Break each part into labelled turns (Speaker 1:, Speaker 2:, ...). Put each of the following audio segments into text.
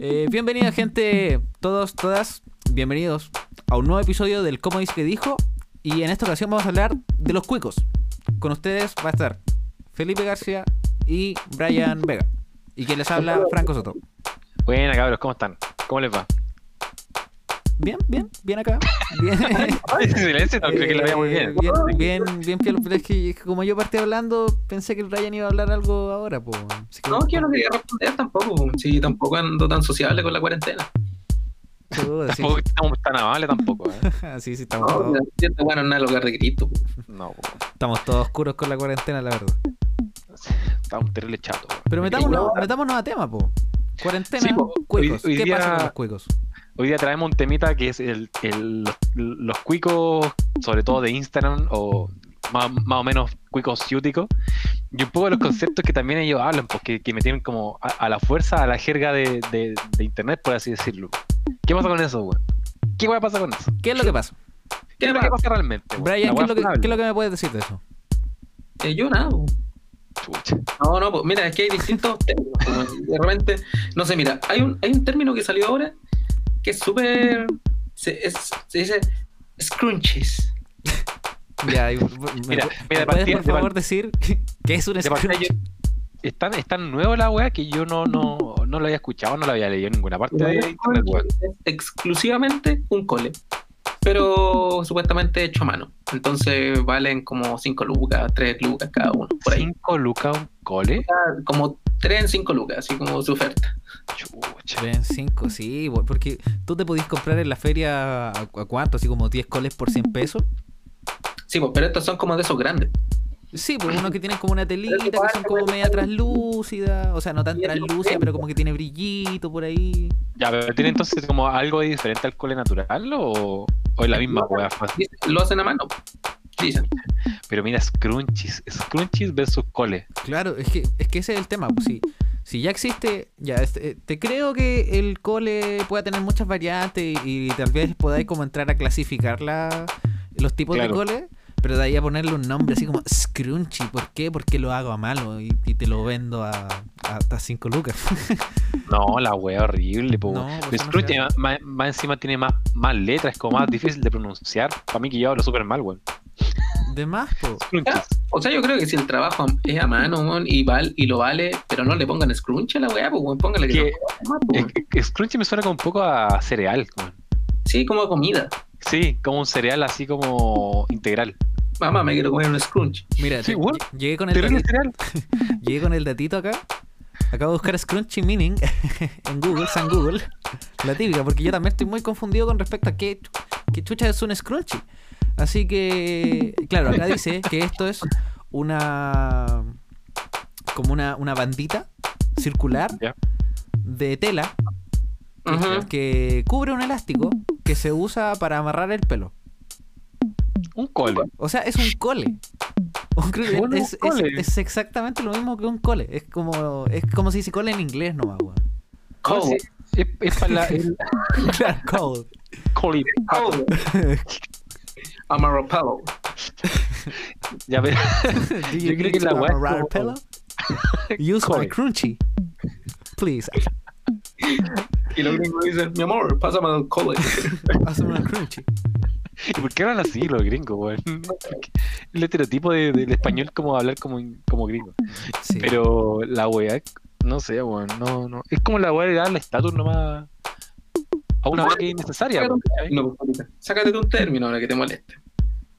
Speaker 1: Eh, bienvenida gente, todos, todas, bienvenidos a un nuevo episodio del Cómo dice que dijo. Y en esta ocasión vamos a hablar de los cuicos. Con ustedes va a estar Felipe García y Brian Vega. Y quien les habla, Franco Soto.
Speaker 2: Buena, cabros, ¿cómo están? ¿Cómo les va?
Speaker 1: Bien, bien, bien acá. Bien.
Speaker 2: Ay, silencio, no creo que lo vea muy bien.
Speaker 1: Eh, Bien, bien, bien, piola, pero es que como yo partí hablando, pensé que Brian iba a hablar algo ahora, pues.
Speaker 3: No, que yo no quería responder tampoco. Sí, tampoco ando tan sociable con la cuarentena.
Speaker 1: Sí,
Speaker 2: Tampoco estamos tan amables tampoco, ¿eh?
Speaker 1: sí, sí, estamos,
Speaker 3: No,
Speaker 1: todos,
Speaker 3: bueno, no es lugar de grito.
Speaker 2: No, po.
Speaker 1: estamos todos oscuros con la cuarentena, la verdad.
Speaker 2: estamos terrible chato.
Speaker 1: Pero metámonos,
Speaker 3: no.
Speaker 1: metámonos a tema, po. Cuarentena,
Speaker 2: Sí, po.
Speaker 1: cuicos.
Speaker 2: Hoy- hoy
Speaker 1: ¿Qué
Speaker 2: día-
Speaker 1: pasa con los cuicos?
Speaker 2: Hoy día traemos un temita que es el, el- los, los cuicos, sobre todo de Instagram, o más, más o menos cuicos ciúticos, y un poco de los conceptos que también ellos hablan, porque que me tienen como a, a la fuerza, a la jerga de, de- de internet, por así decirlo. ¿Qué pasa con eso, weón? ¿Qué weón pasa con eso?
Speaker 1: ¿Qué es lo que pasa?
Speaker 2: ¿Qué es lo que pasa realmente? weón?
Speaker 1: Brian, ¿qué es, lo que, qué es lo que me puedes decir de eso?
Speaker 3: Eh, yo nada. No, no, pues mira, es que hay distintos términos. De repente, no sé, mira, hay un, hay un término que salió ahora que es súper. Se, es- se dice scrunchies.
Speaker 1: Ya, y- ¿me,
Speaker 2: Mira, mira,
Speaker 1: ¿me
Speaker 2: de
Speaker 1: puedes
Speaker 2: partida-
Speaker 1: por
Speaker 2: de
Speaker 1: favor decir qué es un
Speaker 2: De partida,
Speaker 1: scrunch?
Speaker 2: yo- es tan, es tan nuevo la weá que yo no, no, no lo había escuchado, no lo había leído en ninguna parte de internet,
Speaker 3: exclusivamente un cole. Pero supuestamente hecho a mano. Entonces valen como 5 lucas, 3 lucas cada uno. Por ahí.
Speaker 2: ¿Cinco lucas un cole?
Speaker 3: Como 3 en 5 lucas, así como su oferta.
Speaker 2: Chucha.
Speaker 1: Ven, 5, sí, porque tú te podías comprar en la feria a, a cuánto, así como 10 coles por 100 pesos.
Speaker 3: Sí, pues, pero estos son como de esos grandes.
Speaker 1: Sí, pues unos que tienen como una telita, que son como media translúcida, o sea, no tan translúcida, pero como que tiene brillito por ahí.
Speaker 2: Ya, pero ¿tiene entonces como algo diferente al cole natural o, o es la misma weá?
Speaker 3: Dicen- Lo hacen a mano. Dicen.
Speaker 2: Pero mira, scrunchies, scrunchies versus cole.
Speaker 1: Claro, es que, es que ese es el tema. Pues, si, si ya existe, ya este, eh, te creo que el cole pueda tener muchas variantes y, y tal vez podáis como entrar a clasificar la- los tipos
Speaker 2: Claro.
Speaker 1: de cole, pero de ahí a ponerle un nombre así como Scrunchy. ¿Por qué? Porque lo hago a malo y, y te lo vendo a hasta 5 lucas.
Speaker 2: No, la weá horrible, po.
Speaker 1: No, no se
Speaker 2: más, más- más encima tiene más, más letras, es como más difícil de pronunciar. Para mí que yo hablo súper mal, weón.
Speaker 1: De más, po.
Speaker 2: Scrunchies.
Speaker 3: O sea, yo creo que si el trabajo es a mano y, val, y lo vale, pero no le pongan scrunch a la weá, pues weón, póngale que
Speaker 2: Que-
Speaker 3: no más, pues,
Speaker 2: Es que- Scrunchie me suena como un poco a cereal.
Speaker 3: Sí, como comida.
Speaker 2: Sí, como un cereal así como integral.
Speaker 3: Mamá, me quiero comer un scrunch.
Speaker 1: Mira,
Speaker 2: Sí,
Speaker 1: te- llegué con el datito,
Speaker 2: cereal.
Speaker 1: llegué con el datito acá. Acabo de buscar Scrunchy Meaning en Google, San Google. La típica, porque yo también estoy muy confundido con respecto a qué, qué chucha es un Scrunchy. Así que, claro, acá dice que esto es una. como una, una bandita circular de tela que cubre un elástico que se usa para amarrar el pelo.
Speaker 2: Un cole.
Speaker 1: O sea, es un cole. Un cole-
Speaker 2: Bueno, un
Speaker 1: es, es-
Speaker 2: cole.
Speaker 1: es exactamente lo mismo que un cole. Es como, es como si se cole en inglés nomás, weón.
Speaker 3: Cold.
Speaker 2: Es, es para la, el
Speaker 1: Claro, cole.
Speaker 2: cole.
Speaker 3: Cold. Amaropelo.
Speaker 2: Ya ves. Yo creo que la
Speaker 1: pelo? Use my crunchy. Please,
Speaker 3: Y los gringos dicen, mi amor, pásame al cole.
Speaker 1: hazme una crunchy.
Speaker 2: ¿Y por qué hablan así los gringos, weón? El estereotipo de- del español como hablar como, como gringo.
Speaker 1: Sí.
Speaker 2: Pero la weá, no sé, weón, no, no. Es como la weá de darle estatus nomás a una weá que es innecesaria, ¿cachai?
Speaker 3: No, pues. Sácate de un término ahora que te moleste.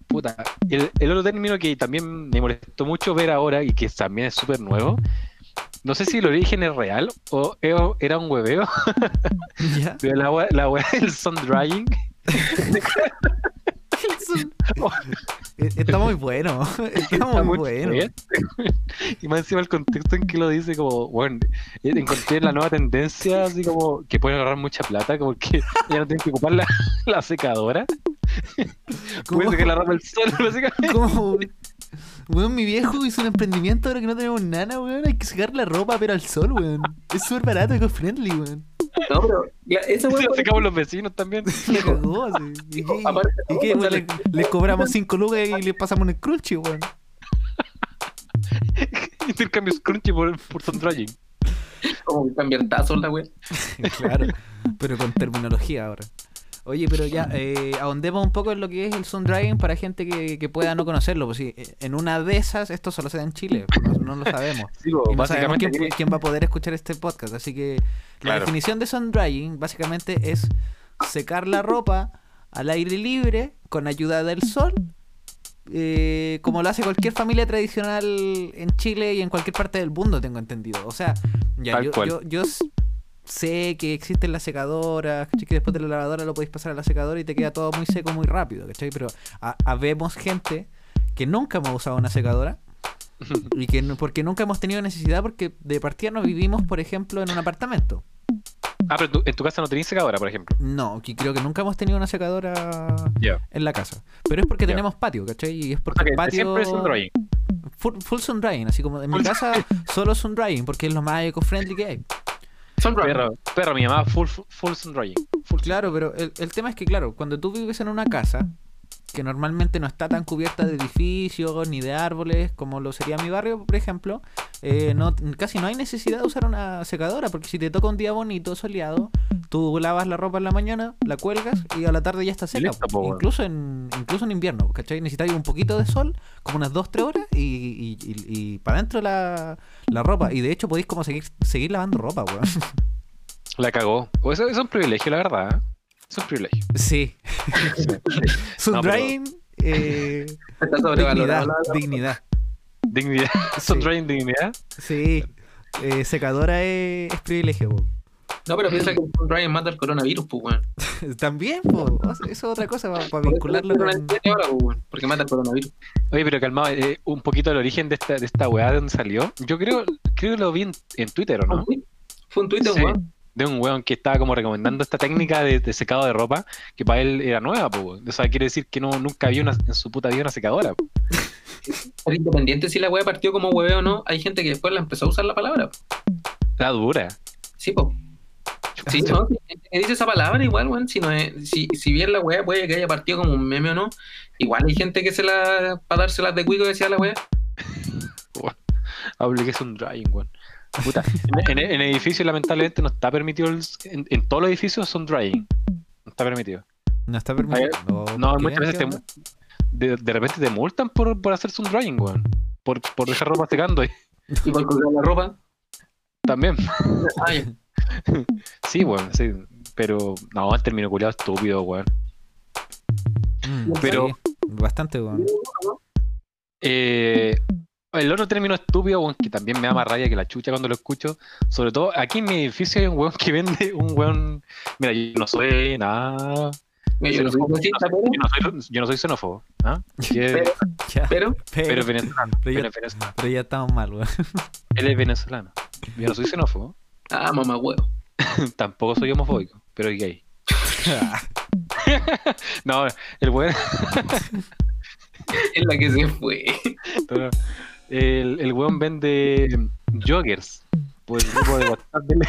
Speaker 2: Puta. El, el otro término que también me molestó mucho ver ahora y que también es súper nuevo. No sé si el origen es real o e- era un hueveo,
Speaker 1: ¿Ya?
Speaker 2: pero la la weá del sun drying.
Speaker 1: Eh, Está muy bueno. Está
Speaker 2: Está
Speaker 1: muy bueno.
Speaker 2: bien. Y más encima el contexto en que lo dice, como, bueno, eh, encontré la nueva tendencia, así como que pueden ahorrar mucha plata, como que ya no tienen que ocupar la, la secadora.
Speaker 1: ¿Cómo?
Speaker 2: Pueden sacar la ropa al sol, básicamente.
Speaker 1: ¿Cómo? Weón, mi viejo hizo un emprendimiento ahora que no tenemos nada, weón. Hay que sacar la ropa, pero al sol, weón. Es súper barato, eco-friendly, weón.
Speaker 3: No, pero la- esa weá.
Speaker 2: la secamos los vecinos también.
Speaker 1: Le cagó, así. ¿Y qué,
Speaker 3: Aparte,
Speaker 1: y qué,
Speaker 3: no,
Speaker 1: weón? Le, le cobramos 5 lucas y le pasamos un crunchy, weón.
Speaker 2: Intercambio scrunchy por, por sun drying.
Speaker 3: Como cambiar tazos la wea.
Speaker 1: claro, pero con terminología ahora. Oye, pero ya, eh, ahondemos un poco en lo que es el sun drying para gente que, que pueda no conocerlo. Pues sí, en una de esas, esto solo se da en Chile, no, no lo sabemos.
Speaker 2: Sí, po,
Speaker 1: Y no sabemos quién, quién va a poder escuchar este podcast. Así que la definición de sun drying básicamente es secar la ropa al aire libre con ayuda del sol. eh, como lo hace cualquier familia tradicional en Chile y en cualquier parte del mundo, tengo entendido. O sea, ya, yo, yo, yo sé que existen las secadoras, ¿cachai? que después de la lavadora lo podéis pasar a la secadora y te queda todo muy seco muy rápido, ¿cachai? Pero ha- habemos gente que nunca hemos usado una secadora y que porque nunca hemos tenido necesidad porque de partida no vivimos, por ejemplo, en un apartamento.
Speaker 2: Ah, pero tú- en tu casa no tenés secadora, por ejemplo.
Speaker 1: No, que creo que nunca hemos tenido una secadora en la casa. Pero es porque tenemos patio, ¿cachai? Y es
Speaker 2: O
Speaker 1: porque
Speaker 2: sea, que
Speaker 1: el patio...
Speaker 2: siempre es un drying.
Speaker 1: Full, full sun drying, así como en mi casa solo sun drying porque es lo más eco-friendly que hay.
Speaker 2: Perro, perro, mi mamá full, full. Full
Speaker 1: Claro, pero el, el tema es que, claro, cuando tú vives en una casa que normalmente no está tan cubierta de edificios ni de árboles como lo sería mi barrio, por ejemplo, eh, no, casi no hay necesidad de usar una secadora porque si te toca un día bonito, soleado, tú lavas la ropa en la mañana, la cuelgas y a la tarde ya está seca.
Speaker 2: listo, po, weón.
Speaker 1: incluso, en, incluso en invierno, ¿cachai? Necesitas un poquito de sol, como unas 2-3 horas y, y, y- y para adentro la, la ropa. Y de hecho podéis como seguir, seguir lavando ropa, weón.
Speaker 2: La cagó. Eso es un privilegio, la verdad. ¿eh? Es un privilegio.
Speaker 1: Sí. Sun
Speaker 2: No, pero-
Speaker 1: drying, eh, dignidad, dignidad.
Speaker 2: Dignidad.
Speaker 1: Sí.
Speaker 2: Sun drying dignidad.
Speaker 1: Sí. Eh, secadora es, es privilegio. po.
Speaker 3: No, pero piensa que Ryan mata el coronavirus, pues, weón.
Speaker 1: También, sea, eso es otra cosa para
Speaker 3: eso
Speaker 1: vincularlo con...
Speaker 3: coronavirus ahora, pues, weón, Porque mata el coronavirus.
Speaker 2: Oye, pero calmado, eh, un poquito el origen de esta, de esta weá de dónde salió. Yo creo, creo que lo vi en, en Twitter, ¿o no?
Speaker 3: Fue un
Speaker 2: Sí.
Speaker 3: weón.
Speaker 2: De un weón que estaba como recomendando esta técnica de, de secado de ropa, que para él era nueva, weón. O sea, quiere decir que no, nunca había una, en su puta vida una secadora. po.
Speaker 3: Pero independiente si la weá partió como hueveo o no, hay gente que después la empezó a usar la palabra.
Speaker 2: Era dura.
Speaker 3: Sí, po. Sí, no, dice esa palabra igual, weón. Si, no es, si, si bien la weá puede que haya partido como un meme o no, igual hay gente que se la. para dárselas de cuico decía la weá.
Speaker 2: Hable que es un drying, weón. Puta, en, en- en edificios lamentablemente no está permitido el- en, en todos los edificios son drying. No está permitido.
Speaker 1: No está permitido.
Speaker 2: No, muchas veces
Speaker 1: ¿Qué
Speaker 2: te, de, de repente te multan por, por hacerse un drying, weón. Por, por dejar ropa secando y
Speaker 3: Y por colgar la ropa.
Speaker 2: también.
Speaker 3: Ay,
Speaker 2: Sí, weón, sí. Pero no, el término culiado estúpido, weón.
Speaker 1: Mm,
Speaker 2: Pero-
Speaker 1: sí, bastante, weón.
Speaker 2: Eh, el otro término estúpido, weón, que también me da más rabia que la chucha cuando lo escucho. Sobre todo, aquí en mi edificio hay un weón que vende un weón. Mira, yo no soy nada.
Speaker 3: mira, yo no soy
Speaker 2: Yo no soy, yo no soy xenófobo. ¿ah?
Speaker 3: Pero-
Speaker 1: Ya,
Speaker 3: pero
Speaker 2: pero
Speaker 1: pero,
Speaker 2: es venezolano.
Speaker 1: pero ya-
Speaker 2: venezolano.
Speaker 1: pero ya estamos mal, weón.
Speaker 2: Él es venezolano. Yo no soy xenófobo.
Speaker 3: Ah, mamá huevo.
Speaker 2: Tampoco soy homofóbico, pero es gay. No, el weón.
Speaker 3: Es la que se fue.
Speaker 2: El, el weón vende joggers. Por el grupo de WhatsApp del,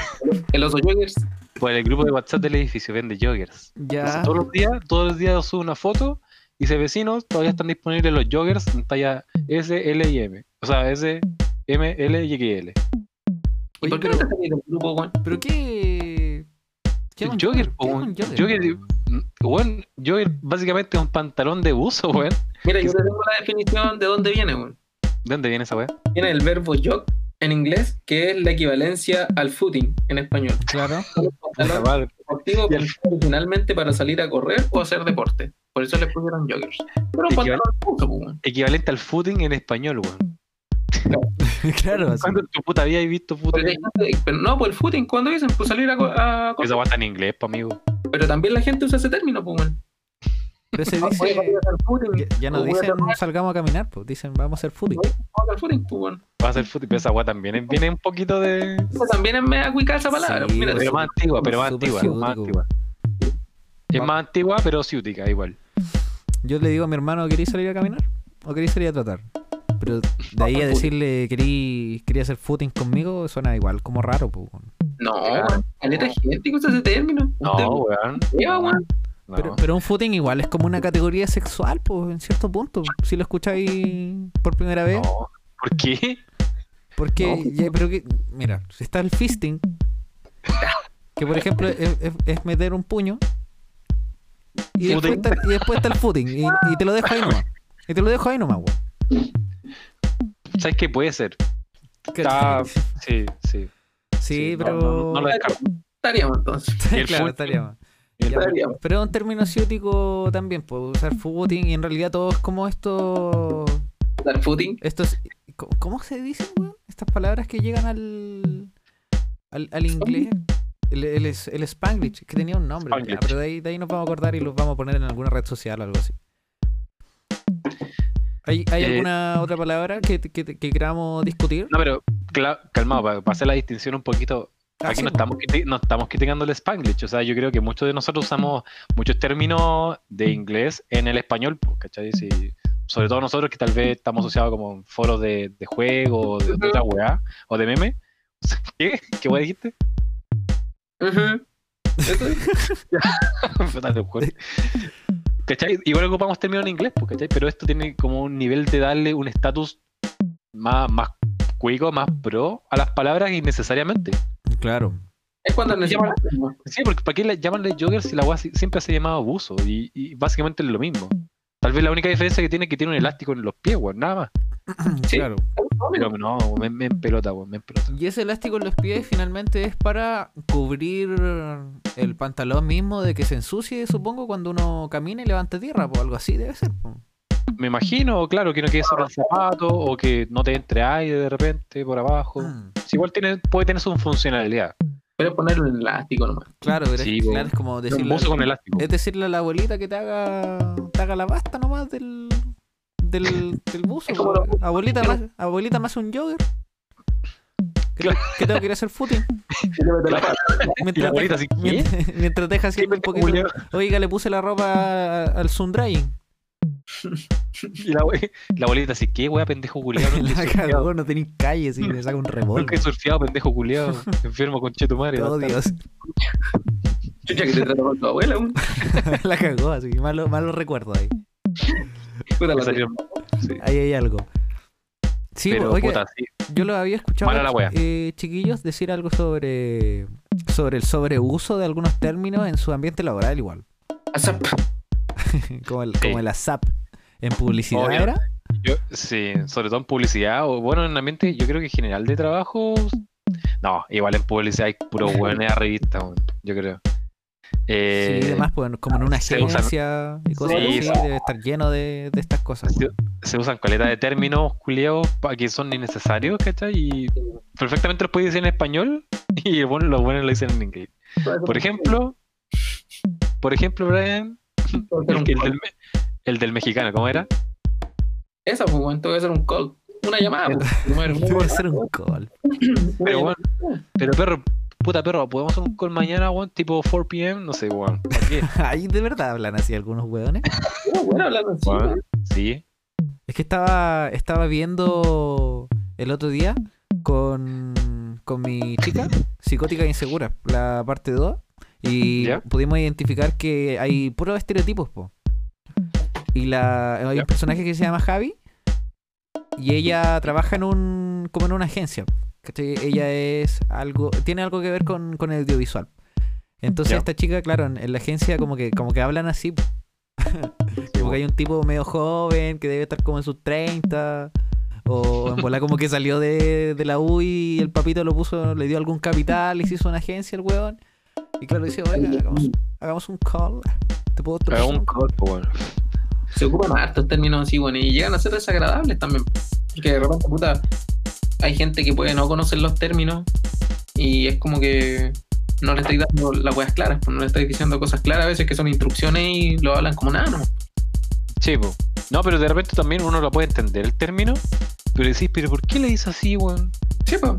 Speaker 3: El oso Joggers.
Speaker 2: por el grupo de WhatsApp del edificio vende joggers.
Speaker 1: ya.
Speaker 2: Todos los días, todos los días sube una foto y dice vecinos, todavía están disponibles los joggers en talla S, L y M. O sea, S, M, L y XL.
Speaker 3: ¿Y
Speaker 1: Oye,
Speaker 3: por qué
Speaker 1: pero-
Speaker 3: no te salís del grupo, weón?
Speaker 1: ¿Pero qué? ¿Qué
Speaker 2: El jogger,
Speaker 1: ¿Qué
Speaker 2: po,
Speaker 1: es
Speaker 2: weón.
Speaker 1: un jogger,
Speaker 2: jogger básicamente es un pantalón de buzo, weón.
Speaker 3: Mira, yo te tengo la definición de dónde viene, weón.
Speaker 2: ¿De dónde viene esa weá?
Speaker 3: Viene el verbo jog en inglés, que es la equivalencia al footing en español.
Speaker 1: Claro.
Speaker 3: Deportivo originalmente para salir a correr o hacer deporte. Por eso le pusieron joggers. Pero un
Speaker 2: Equival-
Speaker 3: pantalón de buzo, pues, weón.
Speaker 2: Equivalente al footing en español, weón.
Speaker 1: claro, así.
Speaker 2: ¿Cuándo en tu puta vida has visto footing?
Speaker 3: pero no, pues el footing, cuando dicen, pues salir a, co- a correr.
Speaker 2: Esa está en inglés, pa' amigo.
Speaker 3: Pero también la gente usa ese término, pues, weón.
Speaker 1: Pero se dice.
Speaker 3: hacer
Speaker 1: Ya, ya no
Speaker 3: a
Speaker 1: dicen salgamos a caminar, pues dicen vamos a hacer footing.
Speaker 3: vamos a hacer footing, pues, weón.
Speaker 2: Va a ser footing, pero esa weá también viene un poquito de.
Speaker 3: También es media cuica esa palabra.
Speaker 1: Sí,
Speaker 3: Mira,
Speaker 1: pues,
Speaker 2: Pero más antigua, pero más antigua, más antigua. Es más antigua, pero ciútica, igual.
Speaker 1: Yo le digo a mi hermano, ¿queréis salir a caminar? ¿O queréis salir a trotar? Pero de ahí a decirle, ¿querí, quería hacer footing conmigo? Suena igual, como raro, pues.
Speaker 3: no. Caleta gente que usa ese término.
Speaker 2: No, weón.
Speaker 3: lleva, weón.
Speaker 2: No.
Speaker 1: Pero, pero un footing igual es como una categoría sexual, pues, en cierto punto. Si lo escucháis por primera vez.
Speaker 2: No. ¿Por qué?
Speaker 1: Porque,
Speaker 3: No.
Speaker 1: ya, pero que, mira, está el fisting, que por ejemplo es, es- es meter un puño, y después, está, y después está el footing, y, y te lo dejo ahí nomás. Y te lo dejo ahí nomás, weón.
Speaker 2: ¿Sabes qué puede ser? Sí, sí.
Speaker 1: Sí,
Speaker 2: no,
Speaker 1: pero.
Speaker 2: No, no lo descarto.
Speaker 3: Estaríamos entonces.
Speaker 2: Y el
Speaker 1: claro,
Speaker 2: footing.
Speaker 1: estaríamos.
Speaker 3: Estaríamos.
Speaker 1: Pero es un término ciútico también, puedo usar footing y en realidad todo es como esto.
Speaker 3: Dar footing.
Speaker 1: Estos, ¿cómo- ¿Cómo se dicen, weón? Estas palabras que llegan al. al, al inglés. El, el, el Spanglish, que tenía un nombre. Ya, pero de ahí, de ahí nos vamos a acordar y los vamos a poner en alguna red social o algo así. ¿Hay, hay
Speaker 2: Eh,
Speaker 1: alguna otra palabra que, que, que queramos discutir?
Speaker 2: No, pero calmado, para, para hacer la distinción un poquito.
Speaker 1: Ah,
Speaker 2: Aquí
Speaker 1: sí,
Speaker 2: no estamos, criti- no estamos criticando el Spanglish. O sea, yo creo que muchos de nosotros usamos muchos términos de inglés en el español, po, ¿cachai? Si- sobre todo nosotros que tal vez estamos asociados como foros de, de juego, o de, de otra weá, o de meme. ¿Qué? ¿Qué weá dijiste? Juro. ¿Cachai? Igual ocupamos términos en inglés, pues, ¿cachai? Pero esto tiene como un nivel de darle un estatus más, más cuico, más pro a las palabras innecesariamente.
Speaker 1: Claro.
Speaker 3: Es cuando necesitamos.
Speaker 2: Sí, porque ¿para qué le llamanle jogger si la si- siempre se ha llamado abuso? Y, y básicamente es lo mismo. Tal vez la única diferencia que tiene es que tiene un elástico en los pies, weón, nada más.
Speaker 3: Sí.
Speaker 1: Claro.
Speaker 2: Pero no, me, me pelota, weón, me pelota.
Speaker 1: Y ese elástico en los pies finalmente es para cubrir el pantalón mismo de que se ensucie, supongo, cuando uno camina y levanta tierra, o algo así debe ser. po.
Speaker 2: Me imagino, claro, que no quede sobre el zapato o que no te entre aire de repente por abajo.
Speaker 1: Mm,
Speaker 2: Sí, igual tiene, puede tener su funcionalidad.
Speaker 3: Pero poner un elástico nomás.
Speaker 1: Claro, pero
Speaker 2: Sí,
Speaker 1: es, claro, es como
Speaker 2: Un
Speaker 1: decirle,
Speaker 2: con elástico.
Speaker 1: es decirle a la abuelita que te haga, te haga la pasta nomás del, del, del buzo.
Speaker 3: Lo-
Speaker 1: abuelita, más, abuelita más un jogger.
Speaker 2: Claro.
Speaker 1: que tengo que ir a hacer footing. Mientras,
Speaker 2: abuelita
Speaker 1: deja,
Speaker 2: ¿qué?
Speaker 1: mientras, mientras deja haciendo un poquito. Oiga, le puse la ropa al Sundrying.
Speaker 2: Y la, la abuelita así, ¿qué weá, pendejo culiado?
Speaker 1: La cagó, no tenéis calles y le saca un
Speaker 2: nunca he
Speaker 1: revólver.
Speaker 2: surfeado, pendejo culiado. Enfermo con chetumare.
Speaker 1: Oh, Dios.
Speaker 3: Chucha que te trató con tu abuela. un-
Speaker 1: La cagó, así. Malo, malo recuerdo ahí.
Speaker 3: Puta la
Speaker 2: Sí.
Speaker 1: Ahí hay algo. Sí,
Speaker 2: Pero,
Speaker 1: oiga,
Speaker 2: puta, sí.
Speaker 1: yo lo había escuchado,
Speaker 2: Mala la wea.
Speaker 1: eh, chiquillos, decir algo sobre, sobre el sobreuso de algunos términos en su ambiente laboral igual.
Speaker 3: Asap.
Speaker 1: como, el,
Speaker 2: Sí.
Speaker 1: como el ASAP. En publicidad
Speaker 2: Obvio.
Speaker 1: era.
Speaker 2: Yo, sí, sobre todo en publicidad, o bueno, en ambiente, yo creo que general de trabajo. No, igual en publicidad hay puro weón a revista, yo creo. Eh,
Speaker 1: sí, además, pues, como en una
Speaker 2: usan-
Speaker 1: agencia y cosas
Speaker 2: Sí,
Speaker 1: así,
Speaker 2: sí.
Speaker 1: debe estar lleno de, de estas cosas.
Speaker 2: se, se usan caleta de términos culiados que son innecesarios, ¿cachai? Y perfectamente los puedes decir en español y bueno, los buenos lo dicen en inglés. Por ejemplo, por ejemplo, Brian, el, el el del mexicano, ¿cómo era?
Speaker 3: Esa, pues, weón, tengo que hacer un call. Una llamada, pues.
Speaker 1: Debe ser un call.
Speaker 2: Pero, weón, pero perro, puta perro, ¿podemos hacer un call mañana, weón? Tipo 4 pm, no sé, weón.
Speaker 1: Ahí de verdad hablan así algunos hueones.
Speaker 3: Bueno, bueno, hablando así.
Speaker 2: Sí.
Speaker 1: Es que estaba, estaba viendo el otro día con, con mi chica, psicótica e insegura, la parte 2, y
Speaker 2: Ya.
Speaker 1: pudimos identificar que hay puros estereotipos, po. Y la, hay un personaje que se llama Javi, y ella trabaja en un, como en una agencia. ¿cachai? Ella es algo, tiene algo que ver con, con el audiovisual. Entonces esta chica, claro, en, en la agencia como que, como que hablan así, Como que hay un tipo medio joven que debe estar como en sus 30. O en bola como que salió de, de la U y el papito lo puso, le dio algún capital y se hizo una agencia el weón. Y claro, dice, oiga, hagamos, hagamos un call. ¿Te puedo
Speaker 2: Haga un call, pues, weón.
Speaker 3: Se ocupan hartos términos así, bueno, y llegan a ser desagradables también. Porque de repente, puta, hay gente que puede no conocer los términos y es como que no le estáis dando las weas claras, pues no le estáis diciendo cosas claras a veces que son instrucciones y lo hablan como nada, ¿no?
Speaker 2: Sí, po. No, pero de repente también uno lo puede entender el término, pero decís, pero ¿por qué le dices así, weón?
Speaker 3: Sí, pues,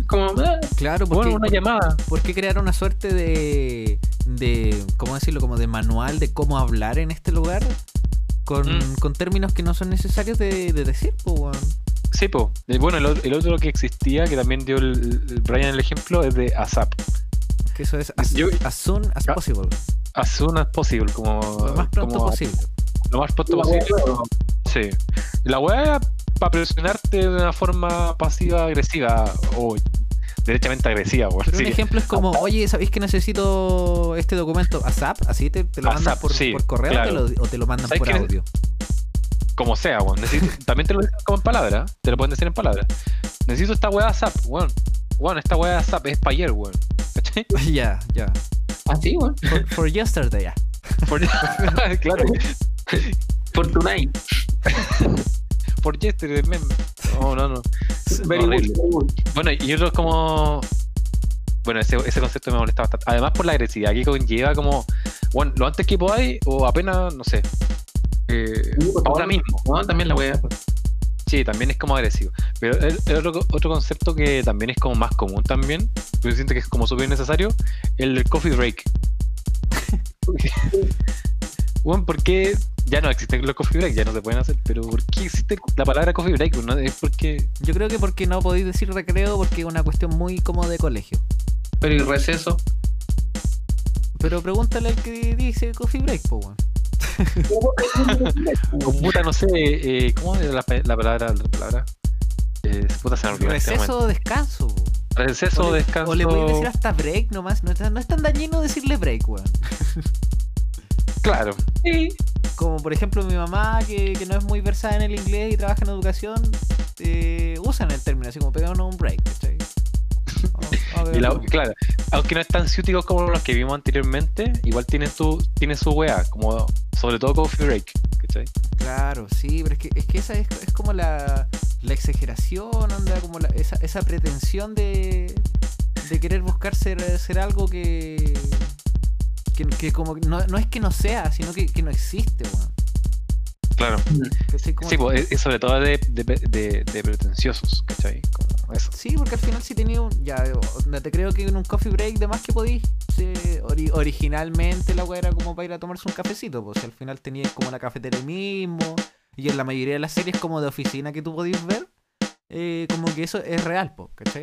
Speaker 3: es como, ah,
Speaker 1: Claro, porque,
Speaker 2: Bueno, una llamada.
Speaker 1: ¿por qué crear una suerte de, de, ¿cómo decirlo? Como de manual de cómo hablar en este lugar con,
Speaker 2: Mm.
Speaker 1: con términos que no son necesarios de, de decir, pues, weón.
Speaker 2: Sí, po. Bueno, el, el otro que existía, que también dio el, el Brian el ejemplo, es de ASAP.
Speaker 1: Que eso es as,
Speaker 2: Yo-
Speaker 1: as soon as
Speaker 2: Ah,
Speaker 1: possible.
Speaker 2: As soon as possible, como.
Speaker 1: Lo más pronto
Speaker 2: como-
Speaker 1: posible.
Speaker 2: Lo más pronto
Speaker 3: la
Speaker 2: posible.
Speaker 3: wea,
Speaker 2: Sí. La weá, para presionarte de una forma pasiva-agresiva o derechamente agresiva, weón.
Speaker 1: Pero
Speaker 2: Sí.
Speaker 1: un ejemplo es como, oye, ¿sabéis que necesito este documento? ¿ASAP? ¿Así te, te lo mandan por,
Speaker 2: sí,
Speaker 1: por correo
Speaker 2: claro.
Speaker 1: o, te lo, o te lo mandan
Speaker 2: ¿Sabes
Speaker 1: por audio?
Speaker 2: Como sea, weón. Necesito- también te lo dicen como en palabras, te lo pueden decir en palabras. Necesito esta weá SAP, weón. Weón, esta weá SAP es para ayer, weón. ¿Cachai?
Speaker 1: ya, ya.
Speaker 3: Ah, sí, weón.
Speaker 1: For, for yesterday, ya.
Speaker 2: For- claro.
Speaker 3: For tonight.
Speaker 2: For yesterday, meme. No, no, no.
Speaker 3: Very
Speaker 2: Horrible.
Speaker 3: good.
Speaker 2: Bueno, y otro es como. Bueno, ese, ese concepto me molesta bastante. Además, por la agresividad que conlleva, como. Bueno, lo antes que podáis, o apenas, no sé. eh,
Speaker 3: por
Speaker 2: ahora mismo.
Speaker 3: No, también la wea. pues.
Speaker 2: Sí, también es como agresivo. Pero el, el otro, otro concepto que también es como más común también, pero siento que es como súper necesario, el del coffee break. bueno, ¿por qué ya no existen los coffee break? Ya no se pueden hacer, pero ¿por qué existe la palabra coffee break? No, es porque...
Speaker 1: Yo creo que porque no podéis decir recreo porque es una cuestión muy como de colegio.
Speaker 3: Pero y receso.
Speaker 1: Pero pregúntale al que dice coffee break, po, weón.
Speaker 2: Con puta, no sé, eh, ¿cómo es la, pa- la palabra? La palabra? Eh, puta, se me este
Speaker 1: Receso o descanso.
Speaker 2: Receso,
Speaker 1: o le,
Speaker 2: descanso...
Speaker 1: O le podéis decir hasta break nomás. No, es- no es tan dañino decirle break, weón.
Speaker 2: Claro.
Speaker 3: Sí.
Speaker 1: Como por ejemplo mi mamá, que, que no es muy versada en el inglés y trabaja en educación, eh, usan el término así como pegarnos un break, ¿cachai? Vamos-
Speaker 2: Y la- claro, aunque no es tan ciútico como los que vimos anteriormente, igual tiene su, tiene su wea, como sobre todo Coffee Break, ¿cachai?
Speaker 1: Claro, sí, pero es que, es que esa es, es como la, la exageración, anda, como la- esa, esa pretensión de, de querer buscar ser, ser algo que, que, que como no, no es que no sea, sino que, que no existe, weón.
Speaker 2: Claro.
Speaker 1: ¿Cachai? Como-
Speaker 2: Sí, pues, es, sobre todo de, de, de- de pretenciosos, ¿cachai? Como eso.
Speaker 1: Sí, porque al final si tenía un... Ya, te creo que en un coffee break de más que podís... ori- originalmente la weá era como para ir a tomarse un cafecito, pues si al final tenías como la cafetera ahí mismo, y en la mayoría de las series como de oficina que tú podís ver, eh, como que eso es real, pues, ¿cachai?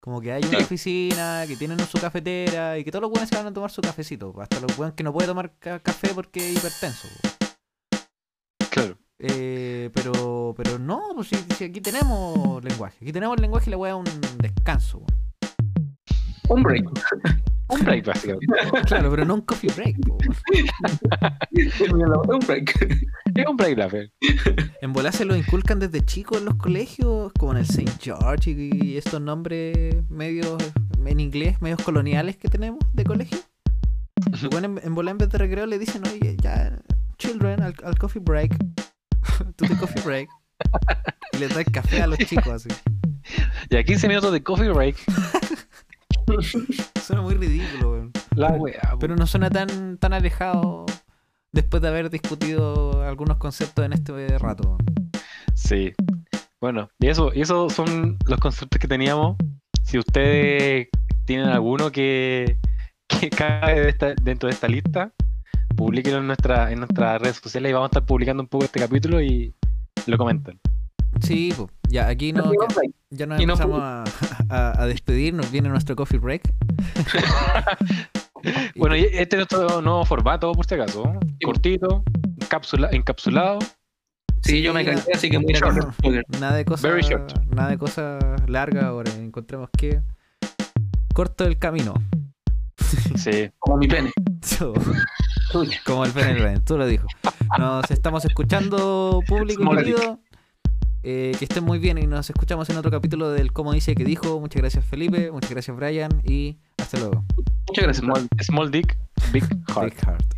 Speaker 1: Como que hay una oficina, que tienen su cafetera, y que todos los buenos se van a tomar su cafecito, hasta los buenos que no puede tomar ca- café porque es hipertenso.
Speaker 2: Claro.
Speaker 1: Eh, pero, pero no, pues si, si aquí tenemos lenguaje. Aquí tenemos lenguaje y la weá es un descanso.
Speaker 3: Un break.
Speaker 2: Un break, básicamente.
Speaker 1: Claro, pero no un coffee break.
Speaker 3: un break.
Speaker 1: En volar se lo inculcan desde chicos en los colegios, como en el St. George y, estos nombres medios en inglés, medios coloniales que tenemos de colegio. Bueno, en, volar en vez de recreo le dicen, oye, ya, children, al, al coffee break. to the coffee break. Y le dan café a los chicos así.
Speaker 2: Y a 15 minutos de coffee break,
Speaker 1: Suena muy ridículo, weón.
Speaker 2: la wea.
Speaker 1: Pero no suena tan, tan alejado después de haber discutido algunos conceptos en este rato.
Speaker 2: Sí. Bueno, y eso, y eso son los conceptos que teníamos. Si ustedes tienen alguno que, que cabe de esta- dentro de esta lista, publíquenlo en, nuestra, en nuestras redes sociales y vamos a estar publicando un poco este capítulo y lo comentan.
Speaker 1: Sí, pues, ya aquí no, ya, ya nos empezamos a, a- a despedir, nos viene nuestro coffee break.
Speaker 2: Bueno, y este es nuestro nuevo formato, por si acaso. Cortito, encapsula- encapsulado.
Speaker 3: Sí, yo me cansé, así que a
Speaker 2: Short.
Speaker 1: nada de cosas
Speaker 2: Very short.
Speaker 1: nada de cosas largas ahora encontremos que corto el camino
Speaker 2: Sí.
Speaker 3: Como mi pene.
Speaker 1: Como el PNL, tú lo dijo nos estamos escuchando público querido Eh, que estén muy bien y nos escuchamos en otro capítulo del Cómo dice que dijo. Muchas gracias Felipe. Muchas gracias Brian. Y hasta luego.
Speaker 3: Muchas gracias.
Speaker 2: Small, small dick, big heart.
Speaker 1: Big Heart